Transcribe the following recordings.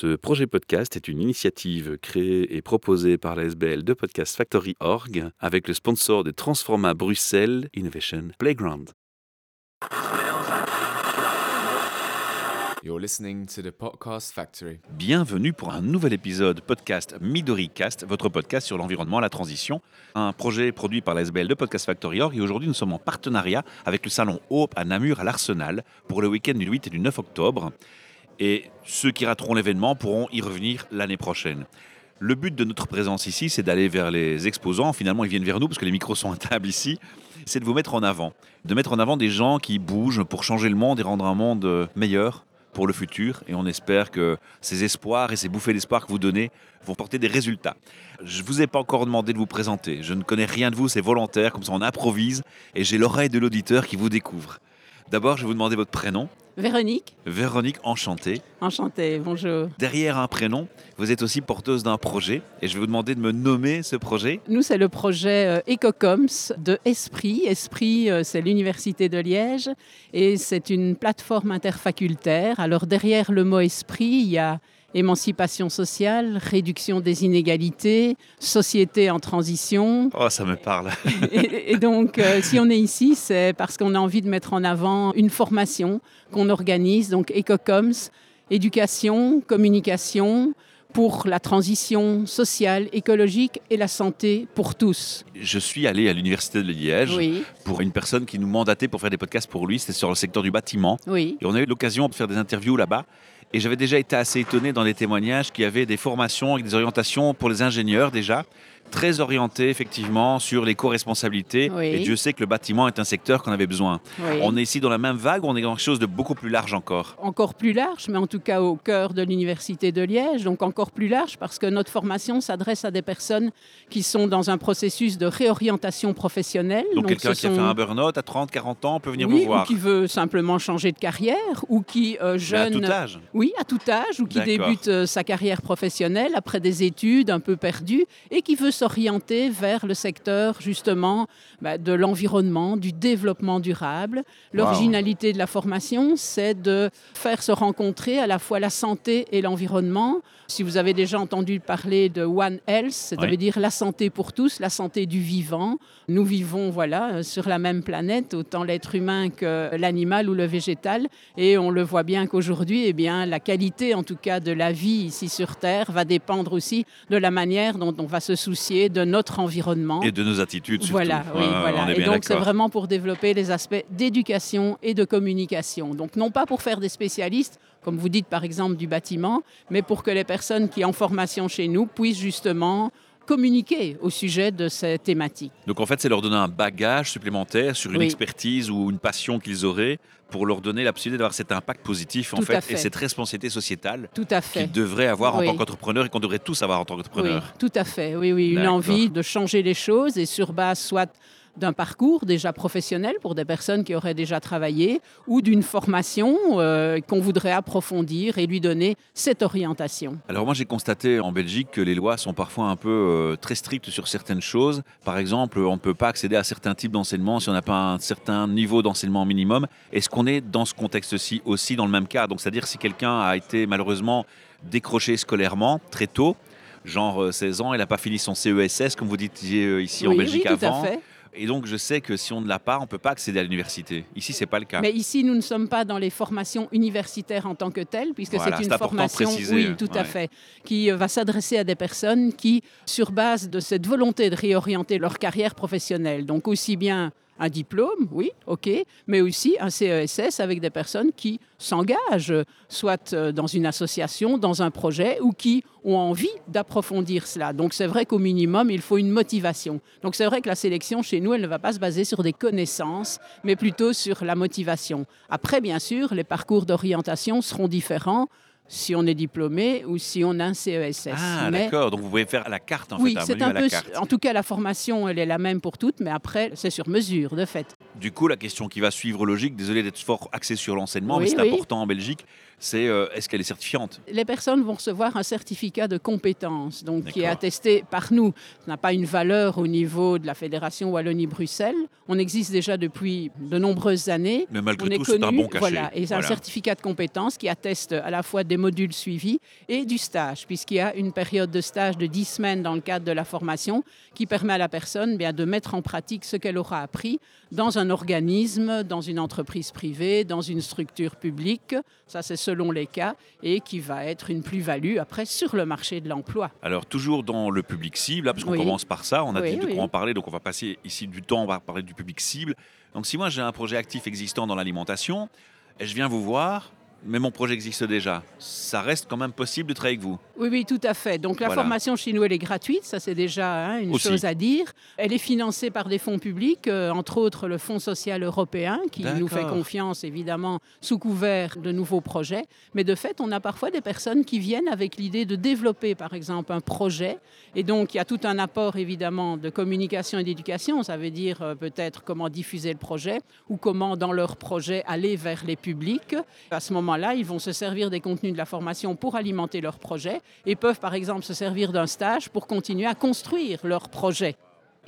Ce projet podcast est une initiative créée et proposée par la SBL de Podcast Factory Org avec le sponsor de Transforma Bruxelles Innovation Playground. You're listening to the Podcast Factory. Bienvenue pour un nouvel épisode podcast Midori Cast, votre podcast sur l'environnement, la transition, un projet produit par la SBL de Podcast Factory Org. Et aujourd'hui, nous sommes en partenariat avec le salon Hope à Namur à l'Arsenal pour le week-end du 8 et du 9 octobre. Et ceux qui rateront l'événement pourront y revenir l'année prochaine. Le but de notre présence ici, c'est d'aller vers les exposants. Finalement, ils viennent vers nous parce que les micros sont à table ici. C'est de vous mettre en avant, de mettre en avant des gens qui bougent pour changer le monde et rendre un monde euh, meilleur pour le futur. Et on espère que ces espoirs et ces bouffées d'espoir que vous donnez vont porter des résultats. Je ne vous ai pas encore demandé de vous présenter. Je ne connais rien de vous, c'est volontaire, comme ça on improvise. Et j'ai l'oreille de l'auditeur qui vous découvre. D'abord, je vais vous demander votre prénom. Véronique, Véronique, enchantée. enchantée, bonjour. Derrière un prénom, vous êtes aussi porteuse d'un projet. Et je vais vous demander de me nommer ce projet. Nous, c'est le projet euh, EcoComs de Esprit. Esprit, euh, c'est l'Université de Liège et c'est une plateforme interfacultaire. Alors, derrière le mot esprit, il y a émancipation sociale, réduction des inégalités, société en transition. Oh, ça me parle. Et, et donc, euh, si on est ici, c'est parce qu'on a envie de mettre en avant une formation qu'on organise, donc EcoComs, éducation, communication pour la transition sociale, écologique et la santé pour tous. Je suis allé à l'Université de Liège Oui, pour une personne qui nous mandatait pour faire des podcasts pour lui. C'était sur le secteur du bâtiment. oui. Et on a eu l'occasion de faire des interviews là-bas. Et j'avais déjà été assez étonné dans les témoignages qu'il y avait des formations avec des orientations pour les ingénieurs déjà, très orientées effectivement sur l'éco-responsabilité. Oui. Et Dieu sait que le bâtiment est un secteur qu'on avait besoin. oui. On est ici dans la même vague ou on est dans quelque chose de beaucoup plus large encore encore plus large, mais en tout cas au cœur de l'Université de Liège, donc encore plus large parce que notre formation s'adresse à des personnes qui sont dans un processus de réorientation professionnelle. Donc, quelqu'un qui a fait un burn-out à 30, 40 ans peut venir oui, vous voir. ou qui veut simplement changer de carrière, ou qui euh, Mais à jeune, tout âge. oui, à tout âge, ou qui débute euh, sa carrière professionnelle après des études un peu perdues et qui veut s'orienter vers le secteur justement bah, de l'environnement, du développement durable. L'originalité de la formation, c'est de faire se rencontrer à la fois la santé et l'environnement. Si vous avez déjà entendu parler de One Health, ça Oui. veut dire la santé pour tous, la santé du vivant. Nous vivons voilà euh, sur la même planète, autant l'être humain que l'animal ou le végétal, et on le voit bien qu'aujourd'hui, eh bien, la qualité, en tout cas, de la vie ici sur Terre, va dépendre aussi de la manière dont on va se soucier de notre environnement. Et de nos attitudes surtout. Voilà, oui, voilà. Et donc, c'est vraiment pour développer les aspects d'éducation et de communication. Donc, non pas pour faire des spécialistes, comme vous dites par exemple du bâtiment, mais pour que les personnes qui ont formation chez nous puissent justement communiquer au sujet de ces thématiques. Donc en fait, c'est leur donner un bagage supplémentaire sur une Oui. expertise ou une passion qu'ils auraient pour leur donner la possibilité d'avoir cet impact positif en Tout fait, et cette responsabilité sociétale Tout à qu'ils devraient avoir en Oui. tant qu'entrepreneur et qu'on devrait tous avoir en tant Oui, qu'entrepreneur. tout à fait. Oui, oui, une envie de changer les choses et sur base soit d'un parcours déjà professionnel pour des personnes qui auraient déjà travaillé ou d'une formation euh, qu'on voudrait approfondir et lui donner cette orientation. Alors moi j'ai constaté en Belgique que les lois sont parfois un peu euh, très strictes sur certaines choses. Par exemple, on ne peut pas accéder à certains types d'enseignement si on n'a pas un certain niveau d'enseignement minimum. Est-ce qu'on est dans ce contexte-ci aussi dans le même cas? Donc c'est-à-dire si quelqu'un a été malheureusement décroché scolairement très tôt, genre euh, 16 ans, il n'a pas fini son CESS comme vous euh, ici en Belgique oui, tout avant. à fait. Et donc je sais que si on ne l'a pas, on ne peut pas accéder à l'université. Ici c'est pas le cas. Mais ici, nous ne sommes pas dans les formations universitaires en tant que telles, puisque Voilà, c'est une formation, préciser, oui, tout ouais. à fait, qui euh, va s'adresser à des personnes qui, sur base de cette volonté de réorienter leur carrière professionnelle, donc aussi bien un diplôme, oui, ok, mais aussi un CESS avec des personnes qui s'engagent, soit euh, dans une association, dans un projet, ou qui ont envie d'approfondir cela. Donc c'est vrai qu'au minimum, il faut une motivation. Donc c'est vrai que la sélection chez nous, elle ne va pas se baser sur des connaissances, mais plutôt sur la motivation. Après, bien sûr, les parcours d'orientation seront différents si on est diplômé ou si on a un CESS. Ah Mais- d'accord, donc vous pouvez faire à la carte en oui, fait, un c'est menu un à la peu. carte. En tout cas, la formation, elle est la même pour toutes, mais après, c'est sur mesure, de fait. Du coup, la question qui va suivre logique, désolé d'être fort axé sur l'enseignement, Oui, mais c'est oui. important en Belgique, c'est euh, est-ce qu'elle est certifiante? Les personnes vont recevoir un certificat de compétence, donc qui est attesté par nous. Ça n'a pas une valeur au niveau de la Fédération Wallonie-Bruxelles. On existe déjà depuis de nombreuses années. Mais malgré on tout, c'est un bon cachet. voilà, et c'est un certificat de compétence qui atteste à la fois des modules suivis, et du stage, puisqu'il y a une période de stage de 10 semaines dans le cadre de la formation qui permet à la personne bien, de mettre en pratique ce qu'elle aura appris dans un organisme, dans une entreprise privée, dans une structure publique, ça c'est selon les cas, et qui va être une plus-value après sur le marché de l'emploi. Alors toujours dans le public cible, parce qu'on Oui. commence par ça, on a Oui, dit de oui. quoi en parler, donc on va passer ici du temps, on va parler du public cible. Donc si moi j'ai un projet actif existant dans l'alimentation, et je viens vous voir, mais mon projet existe déjà, ça reste quand même possible de travailler avec vous. Oui, oui, tout à fait. Donc la Voilà. formation chez nous, elle est gratuite, ça c'est déjà hein, une Aussi. chose à dire. Elle est financée par des fonds publics, euh, entre autres le Fonds social européen, qui nous fait confiance évidemment sous couvert de nouveaux projets. Mais de fait, on a parfois des personnes qui viennent avec l'idée de développer par exemple un projet. Et donc il y a tout un apport évidemment de communication et d'éducation. Ça veut dire euh, peut-être comment diffuser le projet ou comment dans leur projet aller vers les publics. À ce moment-là, ils vont se servir des contenus de la formation pour alimenter leur projet et peuvent par exemple se servir d'un stage pour continuer à construire leur projet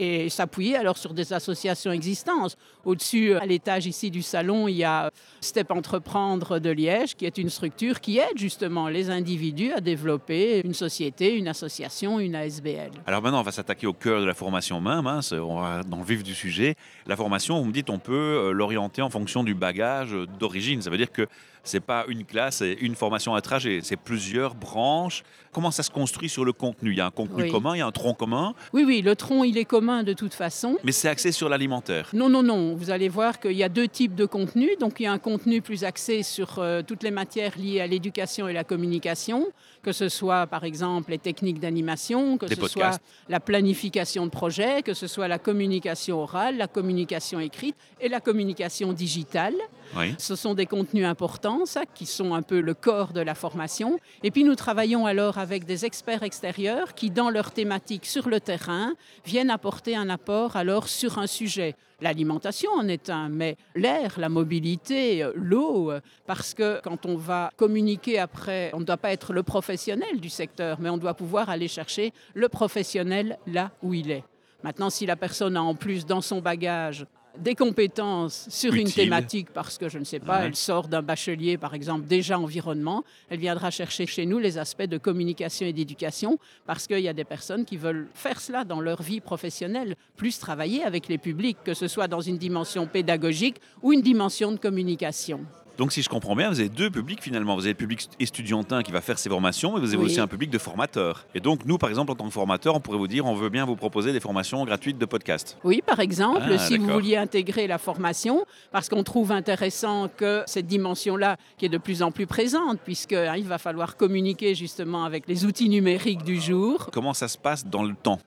et s'appuyer alors sur des associations existantes. Au-dessus, à l'étage ici du salon, il y a Step Entreprendre de Liège, qui est une structure qui aide justement les individus à développer une société, une association, une ASBL. Alors maintenant on va s'attaquer au cœur de la formation même, hein, on va dans le vif du sujet. La formation, vous me dites, on peut euh, l'orienter en fonction du bagage euh, d'origine, ça veut dire que c'est pas une classe et une formation à trajet, c'est plusieurs branches. Comment ça se construit sur le contenu? Il y a un contenu Oui. commun, il y a un tronc commun, Oui, oui, le tronc, il est commun de toute façon. mais c'est axé sur l'alimentaire. Non, non, non. Vous allez voir qu'il y a deux types de contenus. Donc, il y a un contenu plus axé sur euh, toutes les matières liées à l'éducation et la communication, que ce soit, par exemple, les techniques d'animation, que Des ce podcasts. soit la planification de projets, que ce soit la communication orale, la communication écrite et la communication digitale. Ce sont des contenus importants, ça, qui sont un peu le corps de la formation. Et puis nous travaillons alors avec des experts extérieurs qui, dans leur thématique sur le terrain, viennent apporter un apport alors sur un sujet. L'alimentation en est un, mais l'air, la mobilité, euh, l'eau, euh, parce que quand on va communiquer après, on ne doit pas être le professionnel du secteur, mais on doit pouvoir aller chercher le professionnel là où il est. Maintenant, si la personne a en plus dans son bagage des compétences sur une thématique parce que je ne sais pas, Ouais. elle sort d'un bachelier par exemple déjà environnement, elle viendra chercher chez nous les aspects de communication et d'éducation parce qu'il y a des personnes qui veulent faire cela dans leur vie professionnelle, plus travailler avec les publics, que ce soit dans une dimension pédagogique ou une dimension de communication. Donc si je comprends bien, vous avez deux publics finalement. Vous avez le public étudiantin qui va faire ses formations, mais vous avez Oui. aussi un public de formateurs. Et donc nous, par exemple, en tant que formateur, on pourrait vous dire, on veut bien vous proposer des formations gratuites de podcast. Oui, par exemple, Ah, si vous vouliez intégrer la formation, parce qu'on trouve intéressant que cette dimension-là, qui est de plus en plus présente, puisqu'il va falloir communiquer justement avec les outils numériques du jour, Comment ça se passe dans le temps?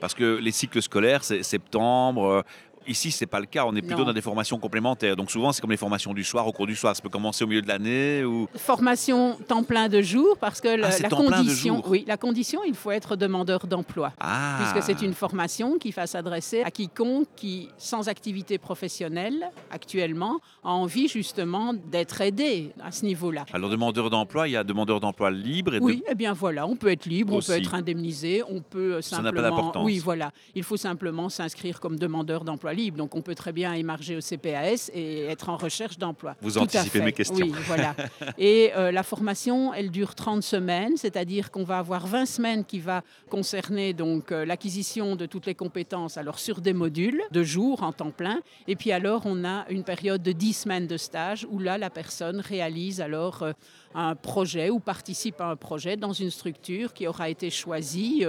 Parce que les cycles scolaires, c'est septembre. Ici, c'est pas le cas. On est plutôt Non. dans des formations complémentaires. Donc souvent, c'est comme les formations du soir, au cours du soir. Ça peut commencer au milieu de l'année ou Formation temps plein de jour parce que le- Ah, la condition, oui, la condition, il faut être demandeur d'emploi. ah. Puisque c'est une formation qui va s'adresser à quiconque qui, sans activité professionnelle actuellement, a envie justement d'être aidé à ce niveau-là. Alors demandeur d'emploi, il y a demandeur d'emploi libre et de- Oui, eh bien voilà, on peut être libre, on peut être indemnisé, on peut euh, Ça n'a pas simplement. d'importance. Oui, voilà. Il faut simplement s'inscrire comme demandeur d'emploi libre. Donc on peut très bien émarger au CPAS et être en recherche d'emploi. Vous Tout anticipez mes questions. Oui, voilà. Et euh, la formation, elle dure 30 semaines, c'est-à-dire qu'on va avoir 20 semaines qui va concerner donc euh, l'acquisition de toutes les compétences alors sur des modules de jour en temps plein et puis alors on a une période de 10 semaines de stage où là la personne réalise alors euh, un projet ou participe à un projet dans une structure qui aura été choisie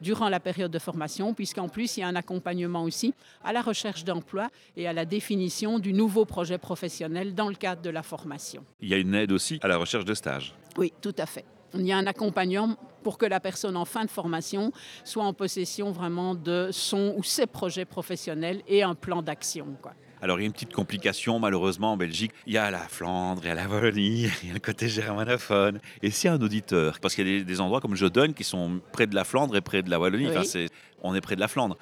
durant la période de formation, puisqu'en plus, il y a un accompagnement aussi à la recherche d'emploi et à la définition du nouveau projet professionnel dans le cadre de la formation. il y a une aide aussi à la recherche de stage. Oui, tout à fait. Il y a un accompagnement pour que la personne en fin de formation soit en possession vraiment de son ou ses projets professionnels et un plan d'action. Alors, il y a une petite complication, malheureusement, en Belgique. Il y a la Flandre, il y a la Wallonie, il y a le côté germanophone. Et s'il y a un auditeur, parce qu'il y a des, des endroits comme Joden qui sont près de la Flandre et près de la Wallonie, Oui. enfin, c'est- on est près de la Flandre.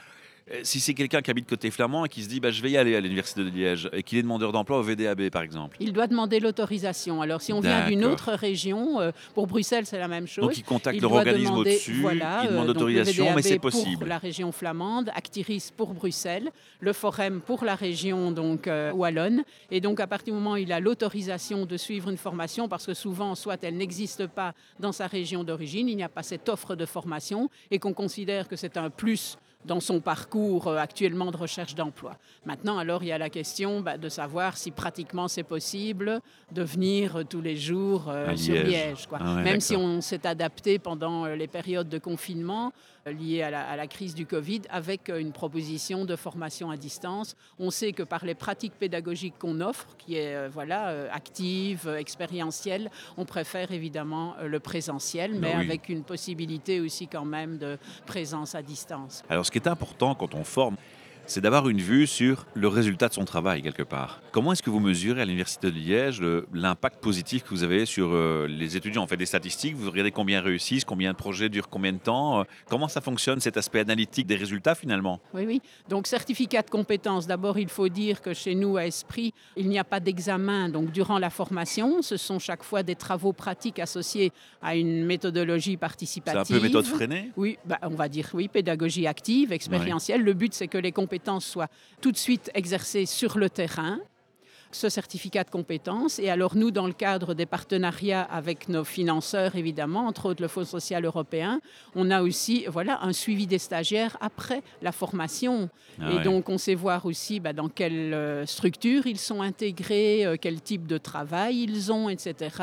Euh, Si c'est quelqu'un qui habite côté flamand et qui se dit bah, je vais y aller à l'université de Liège et qu'il est demandeur d'emploi au VDAB par exemple. Il doit demander l'autorisation. Alors, si on vient d'une autre région, euh, pour Bruxelles, c'est la même chose. Donc il contacte leur organisme au-dessus, voilà, il euh, demande l'autorisation, mais c'est Pour possible. la région flamande, Actiris pour Bruxelles, le Forum pour la région donc euh, wallonne. Et donc à partir du moment où il a l'autorisation de suivre une formation, parce que souvent soit elle n'existe pas dans sa région d'origine, il n'y a pas cette offre de formation, et qu'on considère que c'est un plus dans son parcours euh, actuellement de recherche d'emploi. Maintenant, alors, il y a la question bah, de savoir si pratiquement c'est possible de venir euh, tous les jours euh, sur Liège. Liège. quoi. Ah ouais, Même si on s'est adapté pendant les périodes de confinement liées à la, à la crise du Covid avec une proposition de formation à distance. On sait que par les pratiques pédagogiques qu'on offre, qui est euh, voilà, euh, active, expérientielle, on préfère évidemment le présentiel, mais Bah oui. avec une possibilité aussi quand même de présence à distance. Alors ce qui est important quand on forme, c'est d'avoir une vue sur le résultat de son travail quelque part. Comment est-ce que vous mesurez à l'Université de Liège l'impact positif que vous avez sur euh, les étudiants? On fait des statistiques, vous regardez combien réussissent, combien de projets durent combien de temps. euh, Comment ça fonctionne cet aspect analytique des résultats finalement? Oui, oui. Donc, certificat de compétence. D'abord, il faut dire que chez nous, à Esprit, il n'y a pas d'examen. Donc, durant la formation, ce sont chaque fois des travaux pratiques associés à une méthodologie C'est participative. un peu méthode freinée? Oui, bah, on va dire oui, pédagogie active, expérientielle. Le but, c'est que les compétences soient tout de suite exercées sur le terrain. Ce certificat de compétences. Et alors, nous, dans le cadre des partenariats avec nos financeurs, évidemment, entre autres le Fonds social européen, on a aussi voilà, un suivi des stagiaires après la formation. Ah et ouais. donc, on sait voir aussi bah, dans quelle euh, structure ils sont intégrés, euh, quel type de travail ils ont, etc.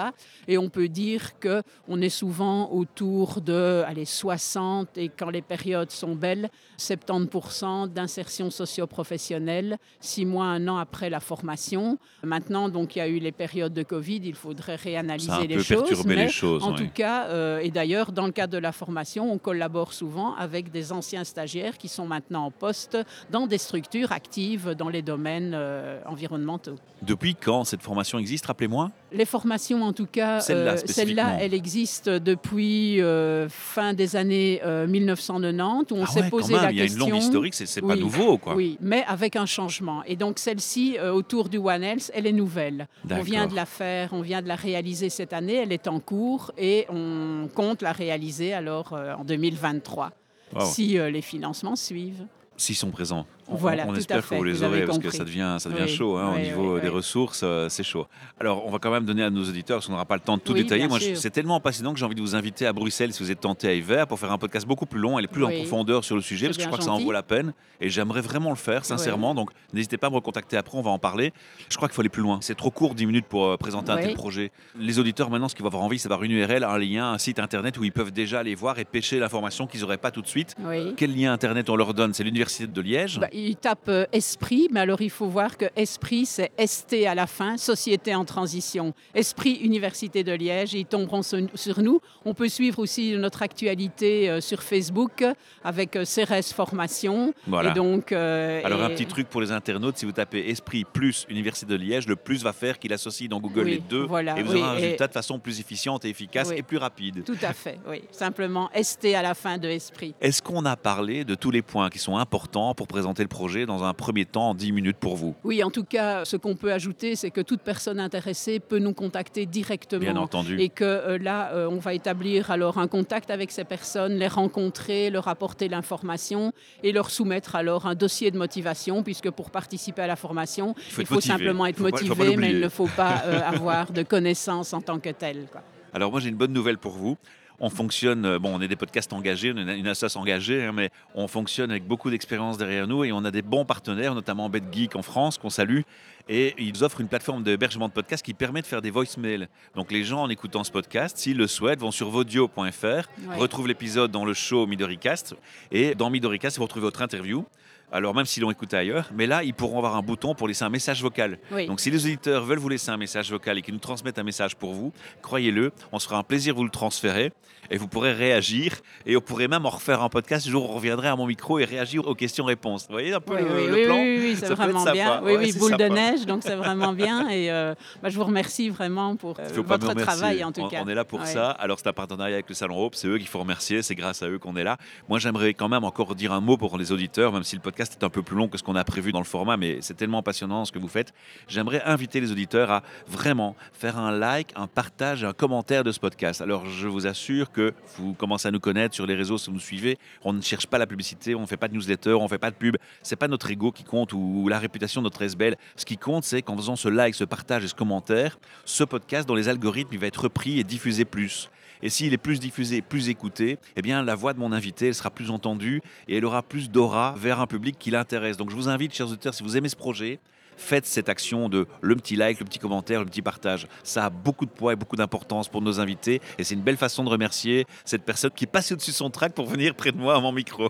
Et on peut dire que on est souvent autour de allez, 60 et quand les périodes sont belles, 70% d'insertion socio-professionnelle, six mois, un an après la formation. Maintenant, donc, il y a eu les périodes de Covid, il faudrait réanalyser Ça a un les peu choses. perturbé mais les choses. en tout cas, euh, et d'ailleurs, dans le cadre de la formation, on collabore souvent avec des anciens stagiaires qui sont maintenant en poste dans des structures actives dans les domaines euh, environnementaux. Depuis quand cette formation existe, rappelez-moi? Les formations, en tout cas, Celle-là, euh, celle-là, elle existe depuis euh, fin des années euh, 1990, où on Ah s'est ouais, posé la il y a une question. longue historique, c'est c'est pas Oui, nouveau quoi. Oui, mais avec un changement. Et donc celle-ci, euh, autour du One Health, elle est nouvelle. On vient de la faire, on vient de la réaliser cette année, elle est en cours et on compte la réaliser alors euh, en 2023, Wow. si euh, les financements suivent. S'ils sont présents. On, Voilà, on espère que vous les vous aurez parce que ça devient, ça devient Oui, chaud hein, au niveau oui, des ressources, euh, c'est chaud. Alors, on va quand même donner à nos auditeurs, parce qu'on n'aura pas le temps de tout détailler. Moi, c'est tellement passionnant que j'ai envie de vous inviter à Bruxelles si vous êtes tenté à hiver pour faire un podcast beaucoup plus long et plus en profondeur sur le sujet, parce que je crois que ça en vaut la peine. Et j'aimerais vraiment le faire, sincèrement. Donc, n'hésitez pas à me recontacter après, on va en parler. Je crois qu'il faut aller plus loin. C'est trop court, 10 minutes pour euh, présenter un tel projet. Les auditeurs, maintenant, ce qu'ils vont avoir envie, c'est d'avoir une URL, un lien, un site internet où ils peuvent déjà aller voir et pêcher l'information qu'ils n'auraient pas tout de suite. Quel lien internet on leur donne? C'est l'Université de Liège Bah, il tape euh, Esprit, mais alors il faut voir que Esprit, c'est ST à la fin, Société en transition. Esprit Université de Liège, ils tomberont sur, sur nous. On peut suivre aussi notre actualité euh, sur Facebook avec euh, Cérès Formation. Voilà. Et donc, Alors, un et- petit truc pour les internautes, si vous tapez Esprit plus Université de Liège, le plus va faire qu'il associe dans Google Oui, les deux voilà, et vous oui, aurez un et- résultat de façon plus efficiente et efficace Oui. et plus rapide. Tout à fait, oui. Simplement ST à la fin de Esprit. Est-ce qu'on a parlé de tous les points qui sont importants pour présenter le projet dans un premier temps en 10 minutes pour vous Oui, en tout cas, ce qu'on peut ajouter, c'est que toute personne intéressée peut nous contacter directement. Bien entendu. Et que euh, là, euh, on va établir alors un contact avec ces personnes, les rencontrer, leur apporter l'information et leur soumettre alors un dossier de motivation, puisque pour participer à la formation, Il faut il simplement être Faut pas motivé, mais il ne faut pas euh, avoir de connaissances en tant que tel. quoi. Alors moi j'ai une bonne nouvelle pour vous. On fonctionne, euh, bon, on est des podcasts engagés, on est une association engagée, hein, mais on fonctionne avec beaucoup d'expérience derrière nous et on a des bons partenaires, notamment BetGeek en France, qu'on salue. Et ils offrent une plateforme d'hébergement de podcasts qui permet de faire des voicemails. Donc les gens en écoutant ce podcast, s'ils le souhaitent, vont sur vodio.fr, Ouais. retrouvent l'épisode dans le show Midoricast. Et dans Midoricast, vous retrouvez votre interview. Alors même s'ils l'ont écouté ailleurs, mais là, ils pourront avoir un bouton pour laisser un message vocal. Oui. Donc si les auditeurs veulent vous laisser un message vocal et qu'ils nous transmettent un message pour vous, croyez-le, on se fera un plaisir de vous le transférer et vous pourrez réagir et on pourrait même en refaire un podcast le jour où on reviendrait à mon micro et réagir aux questions-réponses. Vous voyez un peu Oui, le, oui, le oui, plan oui, oui, c'est vraiment bien. Oui, Ouais, oui, boule de neige, donc c'est vraiment bien. Et euh, bah, je vous remercie vraiment pour euh, votre travail, en tout on, cas. on est là pour Ouais. ça. Alors, c'est un partenariat avec le Salon Hope. C'est eux qu'il faut remercier. C'est grâce à eux qu'on est là. Moi, j'aimerais quand même encore dire un mot pour les auditeurs, même si le podcast est un peu plus long que ce qu'on a prévu dans le format, mais c'est tellement passionnant ce que vous faites. J'aimerais inviter les auditeurs à vraiment faire un like, un partage, un commentaire de ce podcast. Alors, je vous assure que vous commencez à nous connaître sur les réseaux si vous nous suivez. On ne cherche pas la publicité, on ne fait pas de newsletter, on ne fait pas de pub. C'est pas notre ego qui compte ou la réputation de notre SBL. Ce qui compte, c'est qu'en faisant ce like, ce partage et ce commentaire, ce podcast, dans les algorithmes, il va être repris et diffusé plus. Et s'il est plus diffusé, plus écouté, eh bien la voix de mon invité elle sera plus entendue et elle aura plus d'aura vers un public qui l'intéresse. Donc je vous invite, chers auditeurs, si vous aimez ce projet, faites cette action de le petit like, le petit commentaire, le petit partage. Ça a beaucoup de poids et beaucoup d'importance pour nos invités et c'est une belle façon de remercier cette personne qui est passée au-dessus de son track pour venir près de moi à mon micro.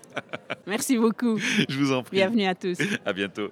Merci beaucoup. je vous en prie. Bienvenue à tous. À bientôt.